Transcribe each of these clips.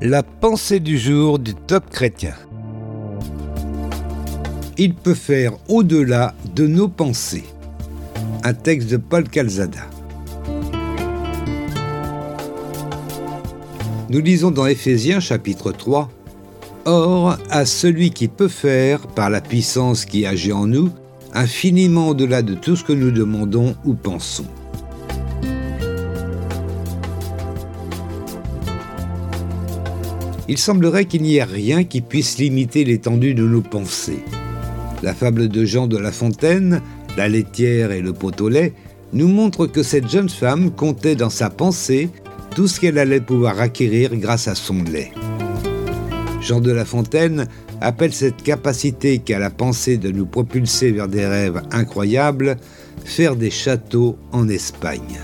La pensée du jour du top chrétien. Il peut faire au-delà de nos pensées. Un texte de Paul Calzada. Nous lisons dans Éphésiens chapitre 3 Or, à celui qui peut faire, par la puissance qui agit en nous, infiniment au-delà de tout ce que nous demandons ou pensons. Il semblerait qu'il n'y ait rien qui puisse limiter l'étendue de nos pensées. La fable de Jean de La Fontaine, la laitière et le pot au lait, nous montre que cette jeune femme comptait dans sa pensée tout ce qu'elle allait pouvoir acquérir grâce à son lait. Jean de La Fontaine appelle cette capacité qu'a la pensée de nous propulser vers des rêves incroyables faire des châteaux en Espagne.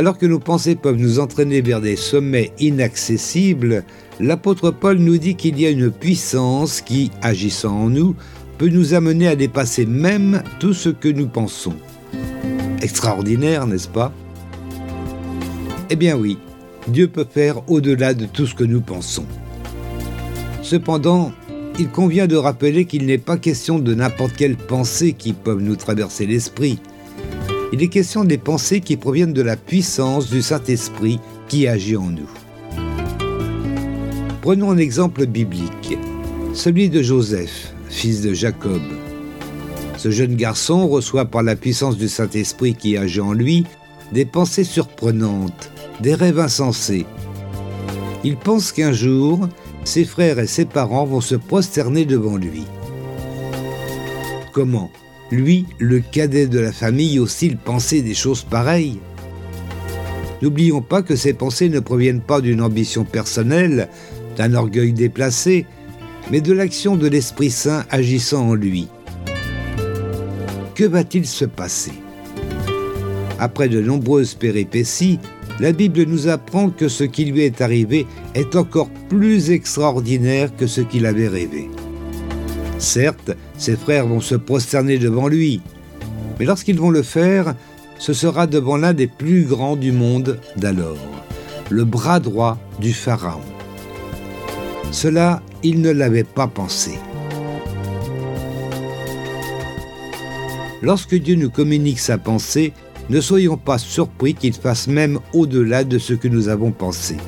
Alors que nos pensées peuvent nous entraîner vers des sommets inaccessibles, l'apôtre Paul nous dit qu'il y a une puissance qui, agissant en nous, peut nous amener à dépasser même tout ce que nous pensons. Extraordinaire, n'est-ce pas? Eh bien oui, Dieu peut faire au-delà de tout ce que nous pensons. Cependant, il convient de rappeler qu'il n'est pas question de n'importe quelle pensée qui peuvent nous traverser l'esprit. Il est question des pensées qui proviennent de la puissance du Saint-Esprit qui agit en nous. Prenons un exemple biblique, celui de Joseph, fils de Jacob. Ce jeune garçon reçoit par la puissance du Saint-Esprit qui agit en lui des pensées surprenantes, des rêves insensés. Il pense qu'un jour, ses frères et ses parents vont se prosterner devant lui. Comment? Lui, le cadet de la famille, aussi penser des choses pareilles N'oublions pas que ces pensées ne proviennent pas d'une ambition personnelle, d'un orgueil déplacé, mais de l'action de l'Esprit Saint agissant en lui. Que va-t-il se passer? Après de nombreuses péripéties, la Bible nous apprend que ce qui lui est arrivé est encore plus extraordinaire que ce qu'il avait rêvé. Certes, ses frères vont se prosterner devant lui, mais lorsqu'ils vont le faire, ce sera devant l'un des plus grands du monde d'alors, le bras droit du Pharaon. Cela, il ne l'avait pas pensé. Lorsque Dieu nous communique sa pensée, ne soyons pas surpris qu'il fasse même au-delà de ce que nous avons pensé.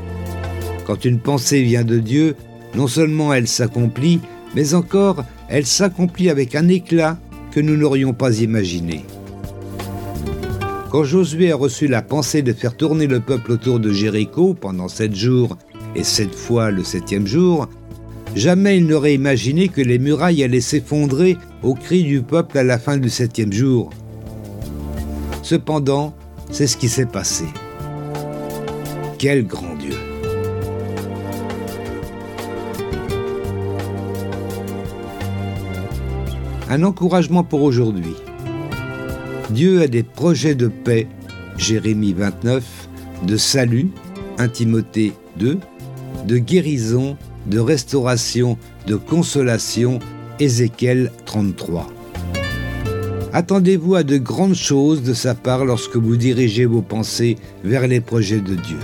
Quand une pensée vient de Dieu, non seulement elle s'accomplit, mais encore elle s'accomplit avec un éclat que nous n'aurions pas imaginé. Quand Josué a reçu la pensée de faire tourner le peuple autour de Jéricho pendant sept jours et sept fois le septième jour, jamais il n'aurait imaginé que les murailles allaient s'effondrer au cri du peuple à la fin du septième jour. Cependant, c'est ce qui s'est passé. Quel grand Dieu Un encouragement pour aujourd'hui. Dieu a des projets de paix, Jérémie 29, de salut, 1 Timothée 2, de guérison, de restauration, de consolation, Ézéchiel 33. Attendez-vous à de grandes choses de sa part lorsque vous dirigez vos pensées vers les projets de Dieu.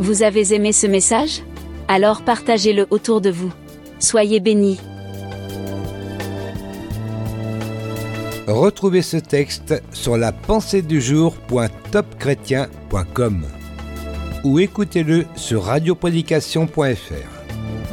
Vous avez aimé ce message? Alors partagez-le autour de vous. Soyez bénis. Retrouvez ce texte sur la pensée du jour.topchrétien.com ou écoutez-le sur radioprédication.fr.